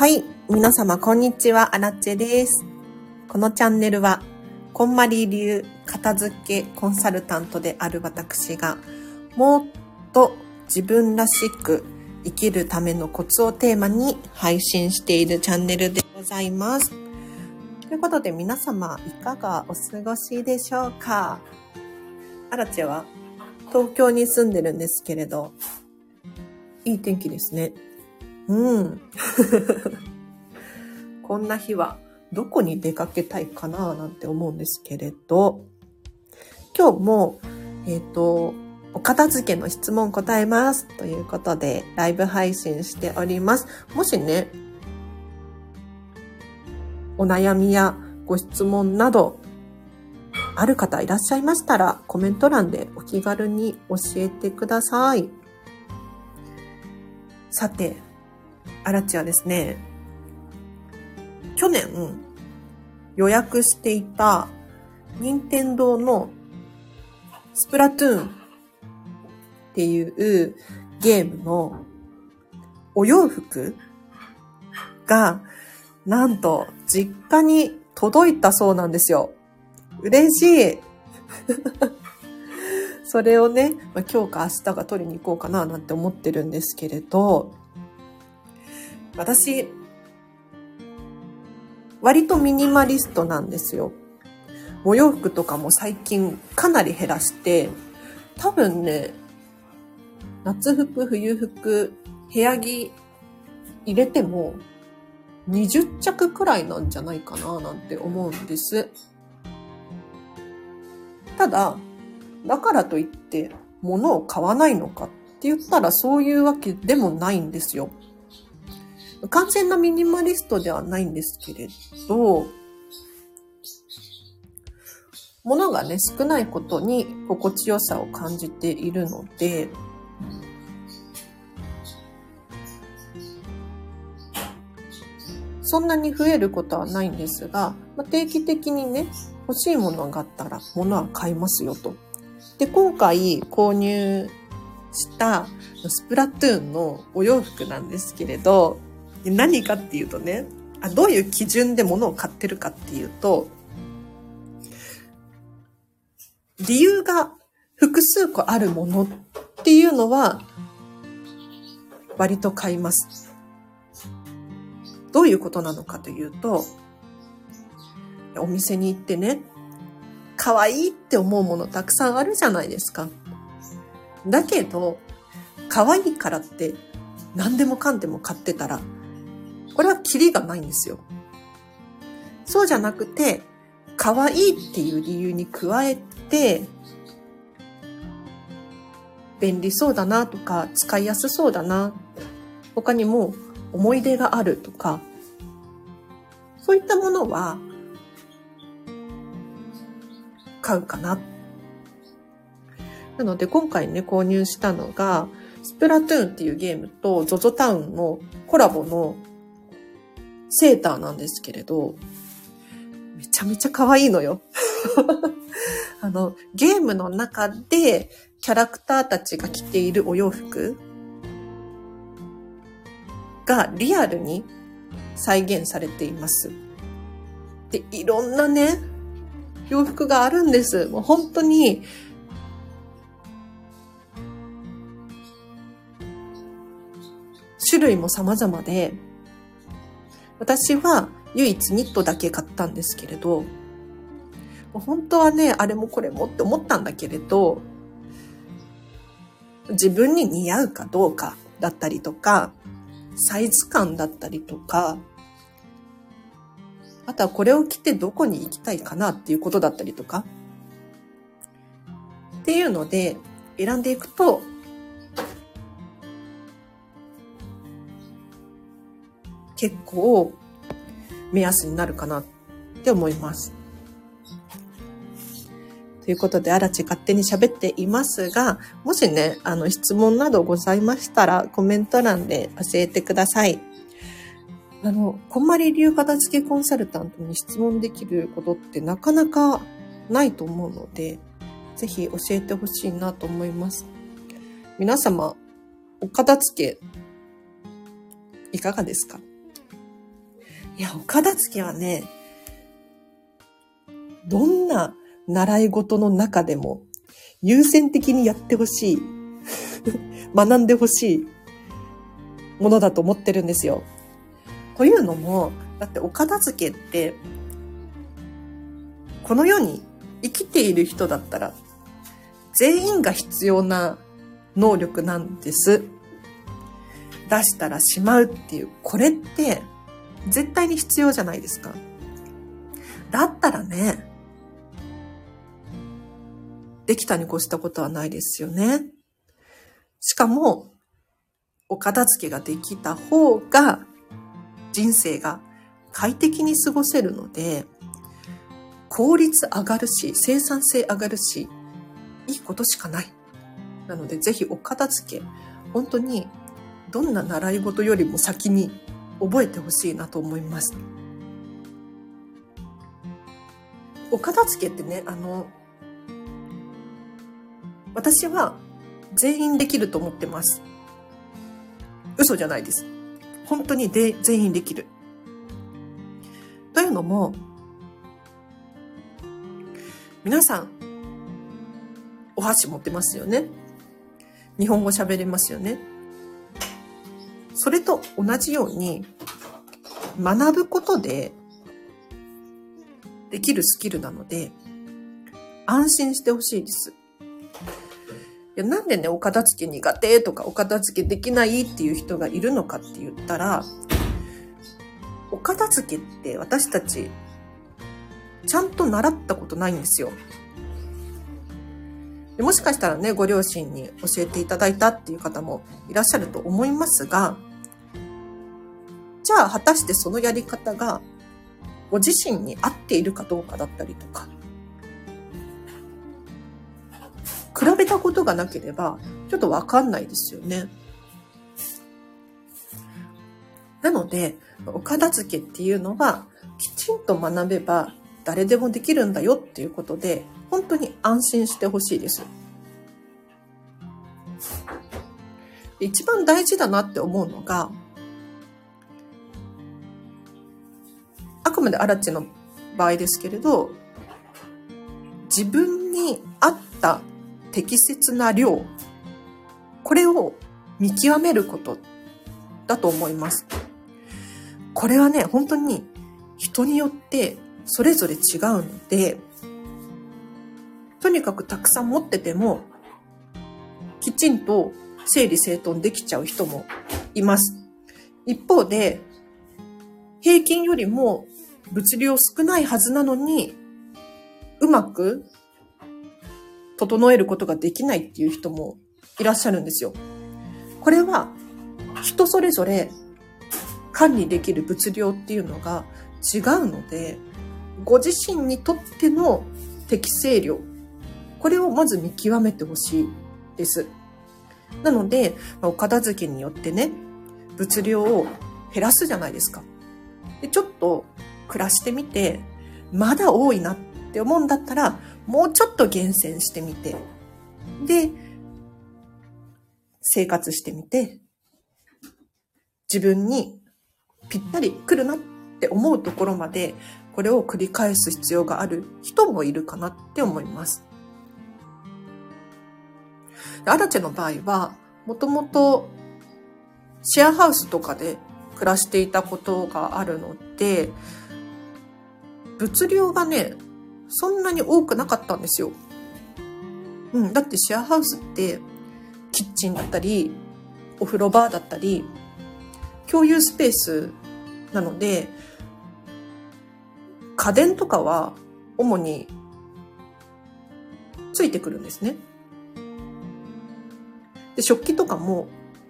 はい。皆様、こんにちは。アラチェです。このチャンネルは、こんまり流片付けコンサルタントである私が、もっと自分らしく生きるためのコツをテーマに配信しているチャンネルでございます。ということで、皆様、いかがお過ごしでしょうか？アラチェは東京に住んでるんですけれど、いい天気ですね。うん。こんな日はどこに出かけたいかななんて思うんですけれど、今日も、えっ、と、お片付けの質問答えますということでライブ配信しております。もしね、お悩みやご質問などある方いらっしゃいましたらコメント欄でお気軽に教えてください。さて、アラチはですね、去年予約していた任天堂のスプラトゥーンっていうゲームのお洋服がなんと実家に届いたそうなんですよ。嬉しい。それをね、まあ、今日か明日が取りに行こうかななんて思ってるんですけれど、私、割とミニマリストなんですよ。お洋服とかも最近かなり減らして、多分ね、夏服、冬服、部屋着入れても20着くらいなんじゃないかななんて思うんです。ただ、だからといって物を買わないのかって言ったらそういうわけでもないんですよ。完全なミニマリストではないんですけれど、物がね、少ないことに心地よさを感じているので、そんなに増えることはないんですが、まあ、定期的にね、欲しいものがあったら物は買いますよと。で、今回購入したスプラトゥーンのお洋服なんですけれど、何かっていうとね、あどういう基準で物を買ってるかっていうと、理由が複数個あるものっていうのは、割と買います。どういうことなのかというと、お店に行ってね、可愛いって思うものたくさんあるじゃないですか。だけど、可愛いからって何でもかんでも買ってたら、これはキリがないんですよ。そうじゃなくて、可愛いっていう理由に加えて、便利そうだなとか、使いやすそうだな、他にも思い出があるとか、そういったものは、買うかな。なので今回ね、購入したのが、スプラトゥーンっていうゲームと ZOZO タウンのコラボのセーターなんですけれど、めちゃめちゃ可愛いのよ。あの、ゲームの中でキャラクターたちが着ているお洋服がリアルに再現されています。で、いろんなね、洋服があるんです。もう本当に、種類も様々で、私は唯一ニットだけ買ったんですけれど、本当はね、あれもこれもって思ったんだけれど、自分に似合うかどうかだったりとか、サイズ感だったりとか、あとはこれを着てどこに行きたいかなっていうことだったりとか、っていうので選んでいくと、結構目安になるかなって思います。ということで、あらち勝手に喋っていますが、もしね、あの、質問などございましたら、コメント欄で教えてください。あの、こんまり流片付けコンサルタントに質問できることってなかなかないと思うので、ぜひ教えてほしいなと思います。皆様、お片付け、いかがですか？いや、お片付けはね、どんな習い事の中でも優先的にやってほしい。学んでほしいものだと思ってるんですよ。というのも、だってお片付けって、この世に生きている人だったら、全員が必要な能力なんです。出したらしまうっていう、これって絶対に必要じゃないですか。だったらね、できたに越したことはないですよね。しかも、お片付けができた方が、人生が快適に過ごせるので、効率上がるし、生産性上がるし、いいことしかない。なので、ぜひお片付け、本当にどんな習い事よりも先に覚えてほしいなと思います。お片付けってね、あの、私は全員できると思ってます。嘘じゃないです。本当にで全員できる。というのも、皆さん、お箸持ってますよね。日本語喋れますよね。それと同じように、学ぶことでできるスキルなので、安心してほしいです。いやなんでね、お片付け苦手とか、お片付けできないっていう人がいるのかって言ったら、お片付けって私たち、ちゃんと習ったことないんですよ。でもしかしたらね、ご両親に教えていただいたっていう方もいらっしゃると思いますが、じゃあ果たしてそのやり方がご自身に合っているかどうかだったりとか、比べたことがなければ、ちょっとわかんないですよね。なので、お片付けっていうのは、きちんと学べば誰でもできるんだよっていうことで、本当に安心してほしいです。一番大事だなって思うのが、あくまでアラチの場合ですけれど、自分に合った適切な量、これを見極めることだと思います。これはね、本当に人によってそれぞれ違うので、とにかくたくさん持ってても、きちんと整理整頓できちゃう人もいます。一方で、平均よりも物量少ないはずなのに、うまく整えることができないっていう人もいらっしゃるんですよ。これは人それぞれ管理できる物量っていうのが違うので、ご自身にとっての適正量、これをまず見極めてほしいです。なので、お片付けによってね、物量を減らすじゃないですか。でちょっと暮らしてみて、まだ多いなって思うんだったら、もうちょっと厳選してみて、で、生活してみて、自分にぴったり来るなって思うところまで、これを繰り返す必要がある人もいるかなって思います。アラチェの場合は、もともとシェアハウスとかで暮らしていたことがあるので、物量がね、そんなに多くなかったんですよ。うん、だってシェアハウスってキッチンだったり、お風呂場だったり、共有スペースなので、家電とかは主についてくるんですね。で、食器とかも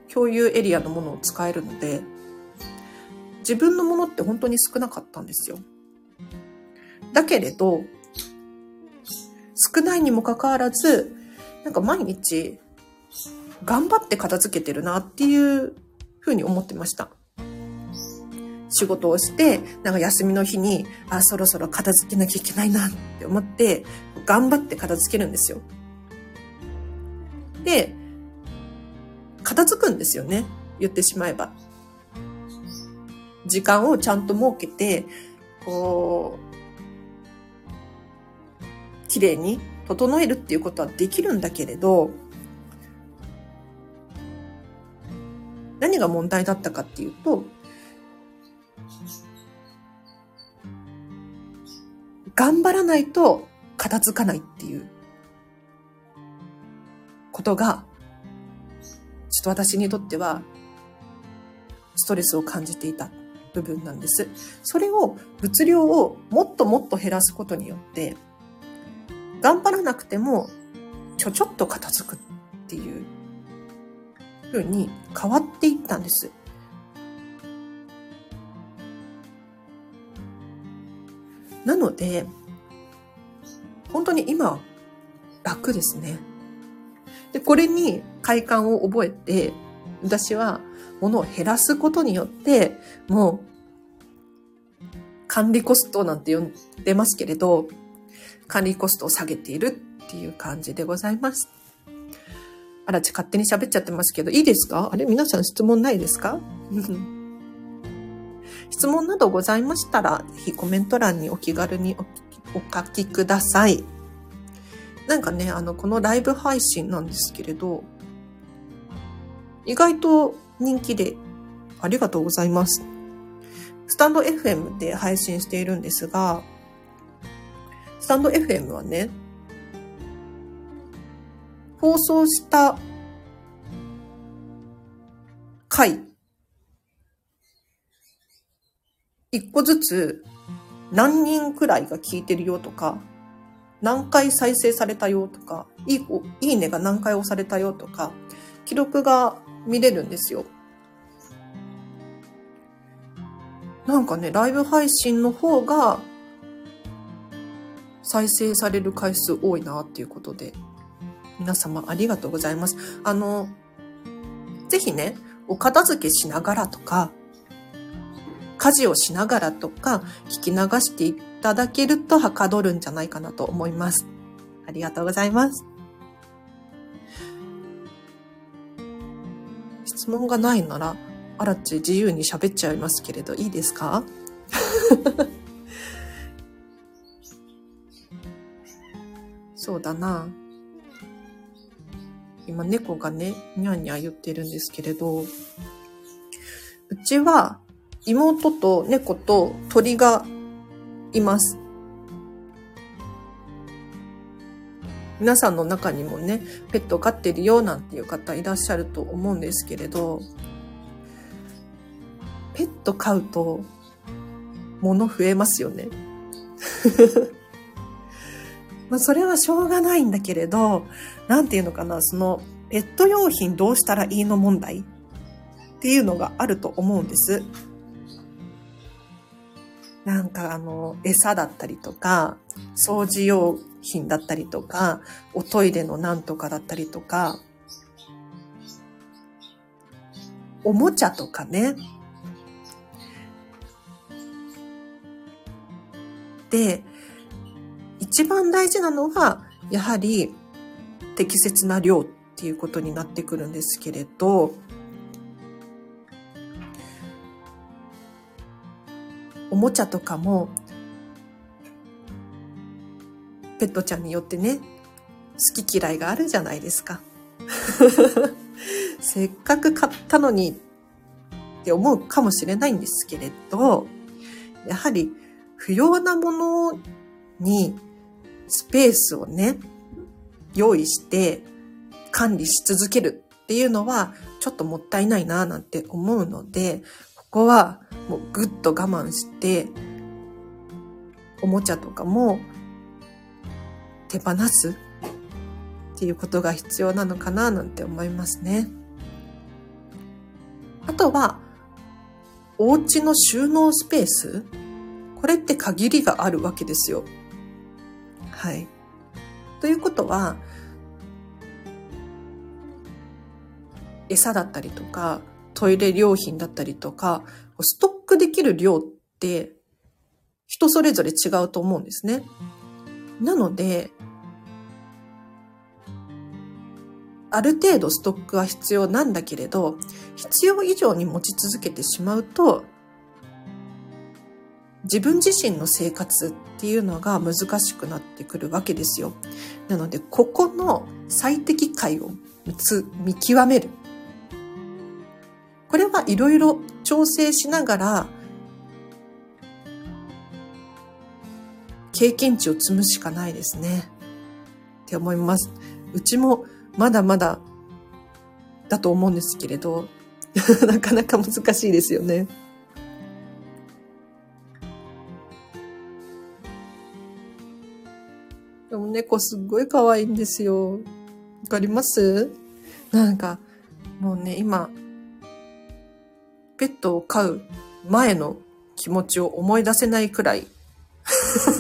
共有エリアのものを使えるので、自分のものって本当に少なかったんですよ。だけれど、少ないにもかかわらず、なんか毎日頑張って片付けてるなっていうふうに思ってました。仕事をして、なんか休みの日に、あ、そろそろ片付けなきゃいけないなって思って、頑張って片付けるんですよ。で、片付くんですよね。言ってしまえば。時間をちゃんと設けて、こう、綺麗に整えるっていうことはできるんだけれど、何が問題だったかっていうと、頑張らないと片付かないっていうことが、ちょっと私にとってはストレスを感じていた。部分なんです。それを、物量をもっともっと減らすことによって、頑張らなくてもちょちょっと片付くっていう風に変わっていったんです。なので、本当に今、楽ですね。で、これに快感を覚えて、私は物を減らすことによって、もう、管理コストなんて呼んでますけれど、管理コストを下げているっていう感じでございます。あらち勝手に喋っちゃってますけど、いいですか？あれ？皆さん質問ないですか？質問などございましたら、ぜひコメント欄にお気軽にお書きください。なんかね、あの、このライブ配信なんですけれど、意外と人気でありがとうございます。スタンド FM で配信しているんですが、スタンド FM はね、放送した回、一個ずつ何人くらいが聞いてるよとか、何回再生されたよとか、いいいいねが何回押されたよとか、記録が見れるんですよ。なんかね、ライブ配信の方が再生される回数多いなっていうことで、皆様ありがとうございます。あの、ぜひね、お片付けしながらとか、家事をしながらとか、聞き流していただけるとはかどるんじゃないかなと思います。ありがとうございます。質問がないなら、あらっち自由に喋っちゃいますけれど、いいですか？そうだな。今猫がね、にゃんにゃ言ってるんですけれど、うちは妹と猫と鳥がいます。皆さんの中にもね、ペット飼ってるよなんていう方いらっしゃると思うんですけれど、ペット飼うと物増えますよね。まあそれはしょうがないんだけれど、なんていうのかな、そのペット用品どうしたらいいの問題っていうのがあると思うんです。なんかあの、餌だったりとか、掃除用品だったりとか、おトイレのなんとかだったりとか、おもちゃとかね。で、一番大事なのは、やはり適切な量っていうことになってくるんですけれど、おもちゃとかも、ペットちゃんによってね、好き嫌いがあるじゃないですか。せっかく買ったのにって思うかもしれないんですけれど、やはり不要なものにスペースをね、用意して管理し続けるっていうのはちょっともったいないなぁなんて思うので、ここはもうぐっと我慢して、おもちゃとかも手放す？っていうことが必要なのかななんて思いますね。あとは、お家の収納スペース？これって限りがあるわけですよ。はい。ということは、餌だったりとか、トイレ用品だったりとか、ストックできる量って人それぞれ違うと思うんですね。なので、ある程度ストックは必要なんだけれど、必要以上に持ち続けてしまうと、自分自身の生活っていうのが難しくなってくるわけですよ。なので、ここの最適解を見極める。これはいろいろ調整しながら、経験値を積むしかないですね。って思います。うちもまだまだだと思うんですけれど、なかなか難しいですよね。でも猫すっごい可愛いんですよ。わかります？なんか、もうね、今、ペットを飼う前の気持ちを思い出せないくらい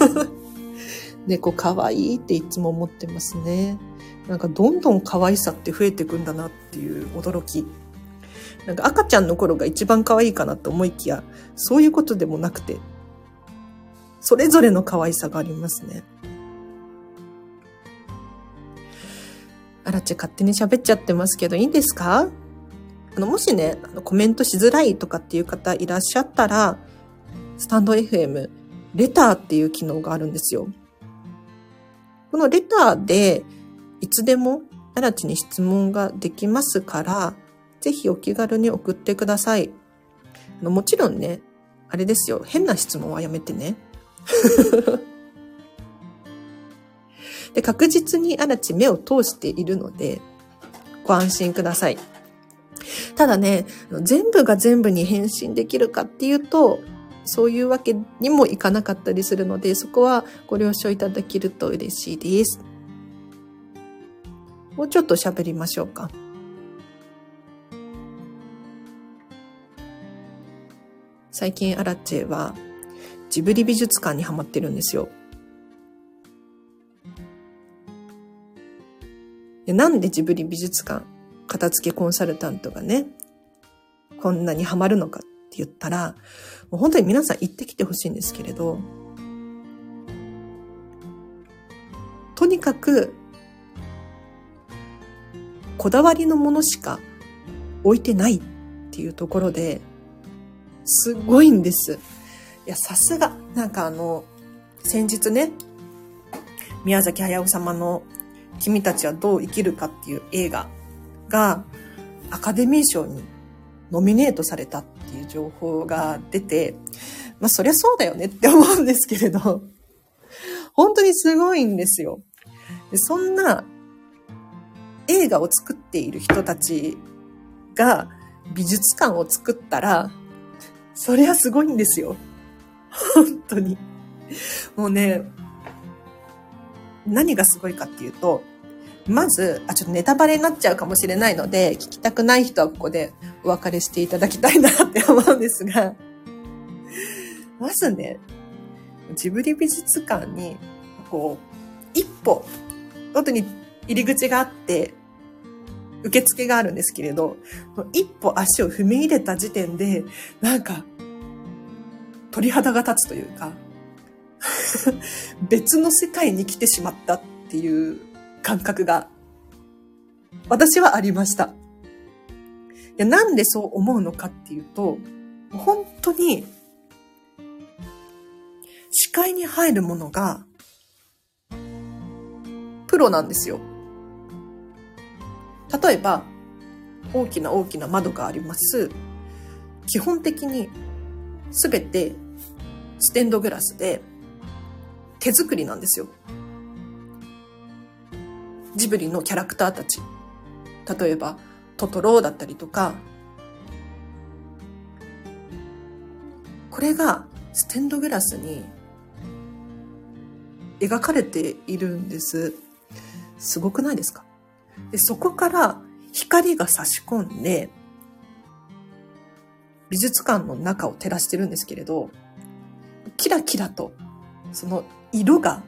猫可愛いっていつも思ってますね。なんかどんどん可愛さって増えていくんだなっていう驚き。なんか赤ちゃんの頃が一番可愛いかなと思いきや、そういうことでもなくて、それぞれの可愛さがありますね。あらち勝手に喋っちゃってますけど、いいんですか？あの、もしね、コメントしづらいとかっていう方いらっしゃったら、スタンド FM、レターっていう機能があるんですよ。このレターで、つでも、あらちに質問ができますから、ぜひお気軽に送ってください。あのもちろんね、あれですよ、変な質問はやめてね。で、確実にあらち目を通しているので、ご安心ください。ただね、全部が全部に返信できるかっていうと、そういうわけにもいかなかったりするので、そこはご了承いただけると嬉しいです。もうちょっと喋りましょうか。最近アラチェはジブリ美術館にハマってるんですよ。でなんでジブリ美術館片付けコンサルタントがね、こんなにハマるのかって言ったら、もう本当に皆さん行ってきてほしいんですけれど、とにかく、こだわりのものしか置いてないっていうところで、すごいんです。いや、さすが、なんかあの、先日ね、宮崎駿様の君たちはどう生きるかっていう映画がアカデミー賞にノミネートされたっていう情報が出て、まあそりゃそうだよねって思うんですけれど、本当にすごいんですよ。そんな映画を作っている人たちが美術館を作ったら、そりゃすごいんですよ。本当に。もうね、何がすごいかっていうと、まず、あ、ちょっとネタバレになっちゃうかもしれないので、聞きたくない人はここでお別れしていただきたいなって思うんですが、まずね、ジブリ美術館に、こう、一歩、本当に入り口があって、受付があるんですけれど、一歩足を踏み入れた時点で、なんか、鳥肌が立つというか、別の世界に来てしまったっていう感覚が、私はありました。いや、なんでそう思うのかっていうと、本当に、視界に入るものが、プロなんですよ。例えば、大きな大きな窓があります。基本的にすべてステンドグラスで手作りなんですよ。ジブリのキャラクターたち。例えば、トトロだったりとか、これがステンドグラスに描かれているんです。すごくないですか？でそこから光が差し込んで、美術館の中を照らしてるんですけれど、キラキラと、その色が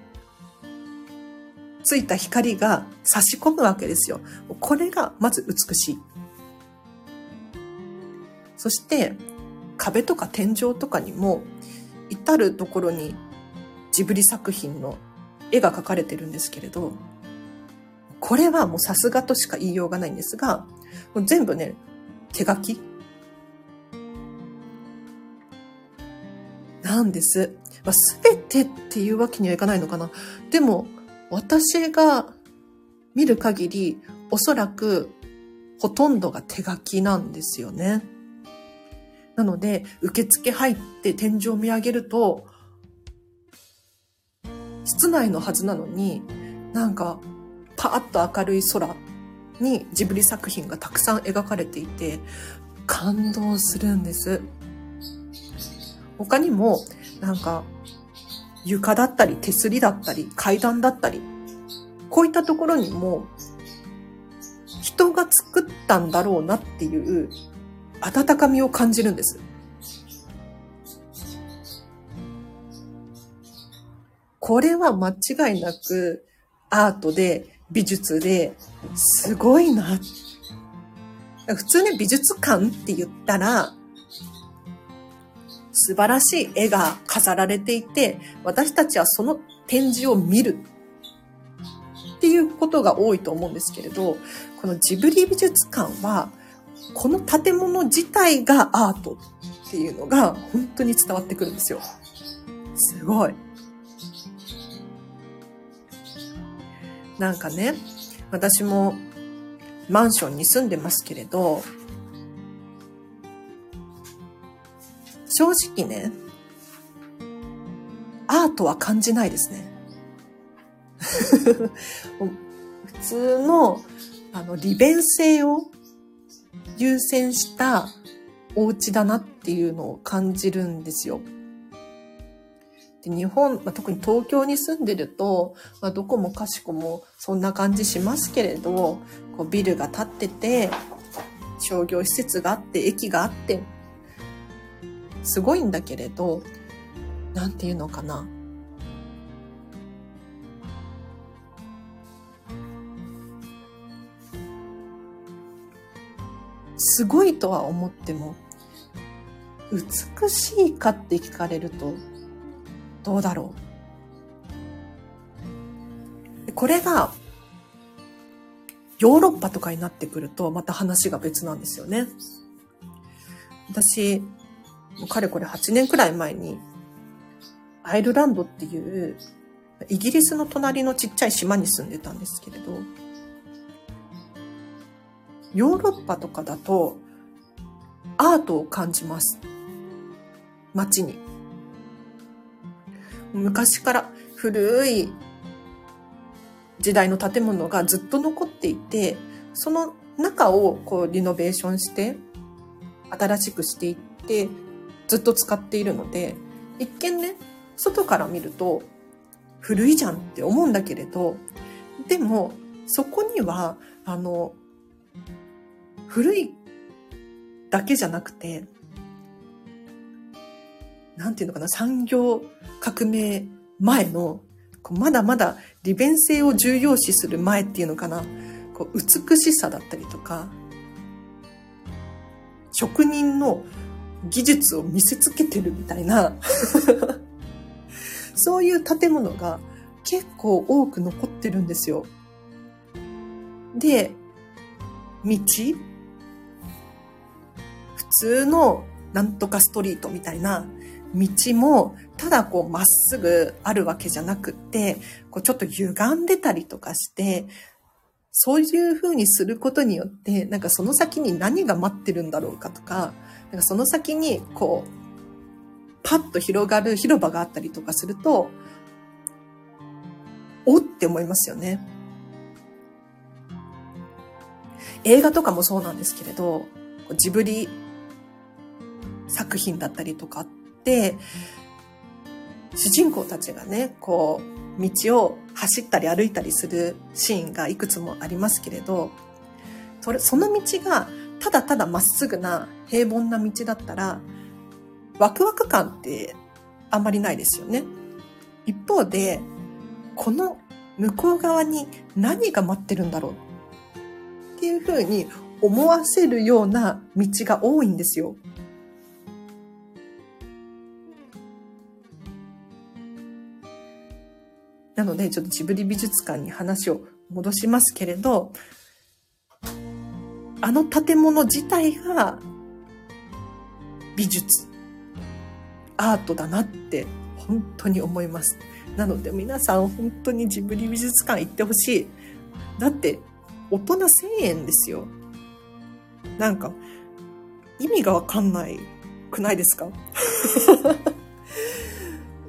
ついた光が差し込むわけですよ。これがまず美しい。そして壁とか天井とかにも至るところにジブリ作品の絵が描かれてるんですけれど、これはもうさすがとしか言いようがないんですが、もう全部ね、手書き？なんです。す、べ、てっていうわけにはいかないのかな。でも、私が見る限り、おそらくほとんどが手書きなんですよね。なので、受付入って天井を見上げると、室内のはずなのに、なんか、パーッと明るい空にジブリ作品がたくさん描かれていて、感動するんです。他にも、なんか、床だったり、手すりだったり、階段だったり、こういったところにも、人が作ったんだろうなっていう温かみを感じるんです。これは間違いなくアートで美術ですごいな。普通ね、美術館って言ったら、素晴らしい絵が飾られていて、私たちはその展示を見るっていうことが多いと思うんですけれど、このジブリ美術館は、この建物自体がアートっていうのが本当に伝わってくるんですよ。すごい。なんかね、私もマンションに住んでますけれど、正直ね、アートは感じないですね。普通の、あの、利便性を優先したお家だなっていうのを感じるんですよ。で日本、まあ、特に東京に住んでると、まあ、どこもかしこもそんな感じしますけれど、こうビルが建ってて、商業施設があって、駅があって、すごいんだけれど、なんていうのかな。すごいとは思っても、美しいかって聞かれると、どうだろう。これが、ヨーロッパとかになってくると、また話が別なんですよね。私、もうかれこれ8年くらい前に、アイルランドっていう、イギリスの隣のちっちゃい島に住んでたんですけれど、ヨーロッパとかだと、アートを感じます。街に。昔から古い時代の建物がずっと残っていて、その中をこうリノベーションして、新しくしていって、ずっと使っているので、一見ね、外から見ると古いじゃんって思うんだけれど、でも、そこには、あの、古いだけじゃなくて、なんていうのかな、産業革命前の、まだまだ利便性を重要視する前っていうのかな、こう美しさだったりとか、職人の技術を見せつけてるみたいな そういう建物が結構多く残ってるんですよ。で、道普通のなんとかストリートみたいな道も、ただこうまっすぐあるわけじゃなくって、こうちょっと歪んでたりとかして、そういう風にすることによって、なんかその先に何が待ってるんだろうかとか、なんかその先にこう、パッと広がる広場があったりとかすると、おって思いますよね。映画とかもそうなんですけれど、ジブリ作品だったりとかっ、主人公たちがね、こう、道を走ったり歩いたりするシーンがいくつもありますけれど、それ、その道がただただまっすぐな平凡な道だったら、ワクワク感ってあんまりないですよね。一方で、この向こう側に何が待ってるんだろうっていうふうに思わせるような道が多いんですよ。なので、ちょっとジブリ美術館に話を戻しますけれど、あの建物自体が美術。アートだなって本当に思います。なので皆さん本当にジブリ美術館行ってほしい。だって大人1000円ですよ。なんか意味がわかんないくないですか？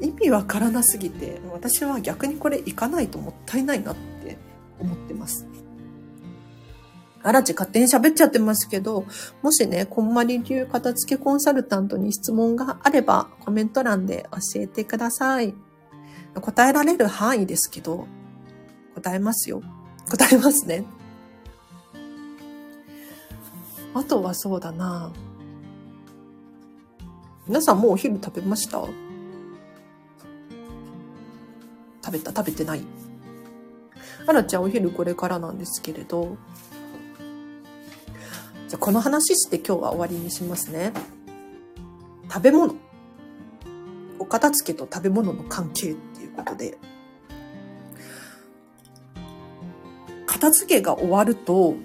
意味わからなすぎて、私は逆にこれ行かないともったいないなって思ってます。あらち勝手に喋っちゃってますけど、もしね、こんまり流片付けコンサルタントに質問があれば、コメント欄で教えてください。答えられる範囲ですけど、答えますよ。答えますね。あとはそうだな皆さんもうお昼食べました？食べた食べてないあらちゃんお昼これからなんですけれど、じゃこの話して今日は終わりにしますね。食べ物。お片付けと食べ物の関係っていうことで。片付けが終わると、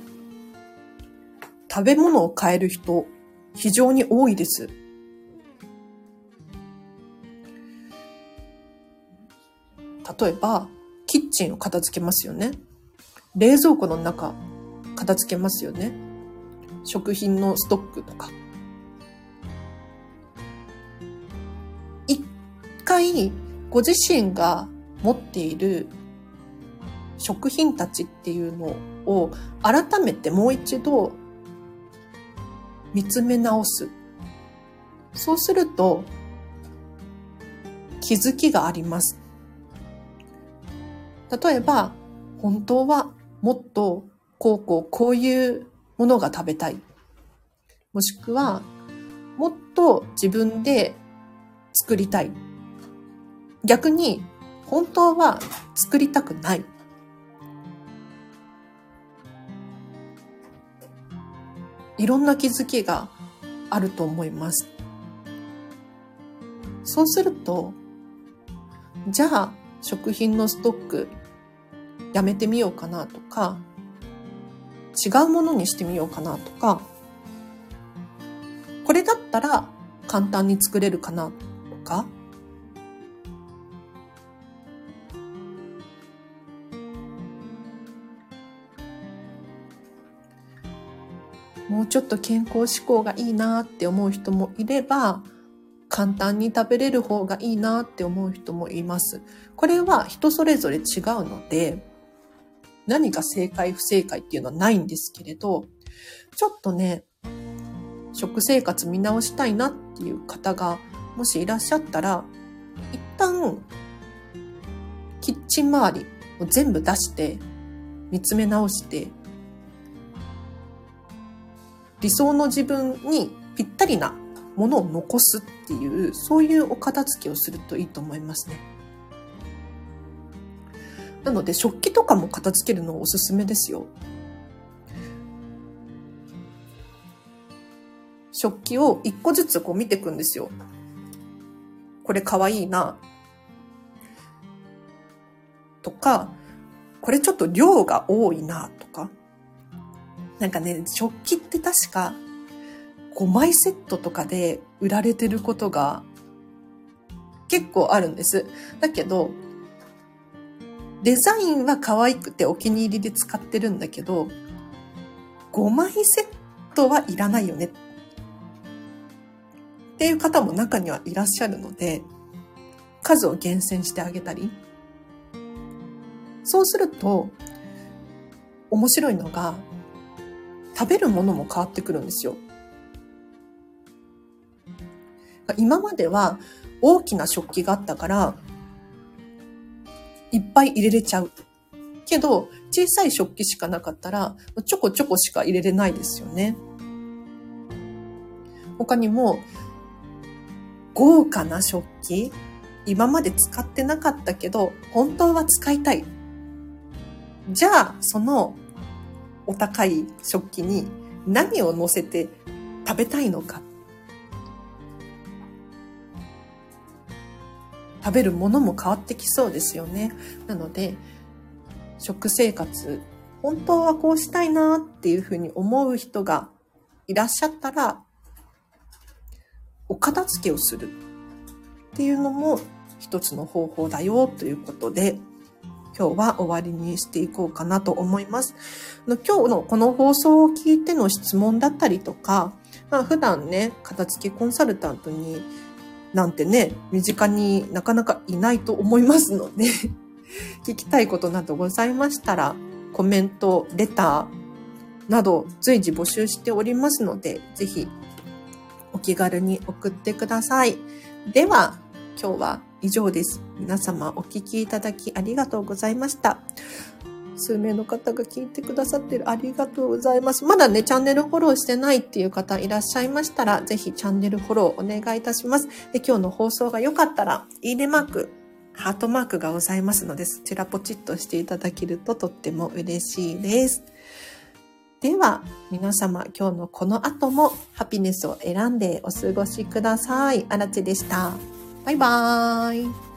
食べ物を変える人、非常に多いです。例えば、キッチンを片付けますよね。冷蔵庫の中、片付けますよね。食品のストックとか。一回、ご自身が持っている食品たちっていうのを改めてもう一度見つめ直す。そうすると気づきがあります。例えば、本当はもっとこうこうこういうものが食べたい。もしくは、もっと自分で作りたい。逆に、本当は作りたくない。いろんな気づきがあると思います。そうすると、じゃあ食品のストックやめてみようかなとか、違うものにしてみようかなとか、これだったら簡単に作れるかなとか、もうちょっと健康志向がいいなって思う人もいれば、簡単に食べれる方がいいなって思う人もいます。これは人それぞれ違うので、何が正解不正解っていうのはないんですけれど、ちょっとね、食生活見直したいなっていう方がもしいらっしゃったら、一旦、キッチン周りを全部出して、見つめ直して、理想の自分にぴったりなものを残すっていう、そういうお片付けをするといいと思いますね。なので食器とかも片付けるのおすすめですよ。食器を一個ずつこう見ていくんですよ。これかわいいな。とか、これちょっと量が多いなとか。なんかね、食器って確か5枚セットとかで売られてることが結構あるんです。だけど、デザインは可愛くてお気に入りで使ってるんだけど、5枚セットはいらないよね。っていう方も中にはいらっしゃるので、数を厳選してあげたり。そうすると、面白いのが、食べるものも変わってくるんですよ。今までは大きな食器があったから、いっぱい入れれちゃう。けど、小さい食器しかなかったら、ちょこちょこしか入れれないですよね。他にも、豪華な食器今まで使ってなかったけど、本当は使いたい。じゃあ、そのお高い食器に何を乗せて食べたいのか食べるものも変わってきそうですよね。なので、食生活、本当はこうしたいなっていうふうに思う人がいらっしゃったら、お片付けをする。っていうのも一つの方法だよということで、今日は終わりにしていこうかなと思います。今日のこの放送を聞いての質問だったりとか、まあ、普段ね、片付きコンサルタントになんてね、身近になかなかいないと思いますので 聞きたいことなどございましたら、コメント、レターなど随時募集しておりますので、ぜひお気軽に送ってください。では、今日は以上です。皆様お聞きいただきありがとうございました。数名の方が聞いてくださってる。ありがとうございます。まだね、チャンネルフォローしてないっていう方いらっしゃいましたら、ぜひチャンネルフォローお願いいたします。で、今日の放送が良かったら、いいねマーク、ハートマークがございますので、そちらポチッとしていただけるととっても嬉しいです。では、皆様、今日のこの後もハピネスを選んでお過ごしください。あらちでした。バイバーイ。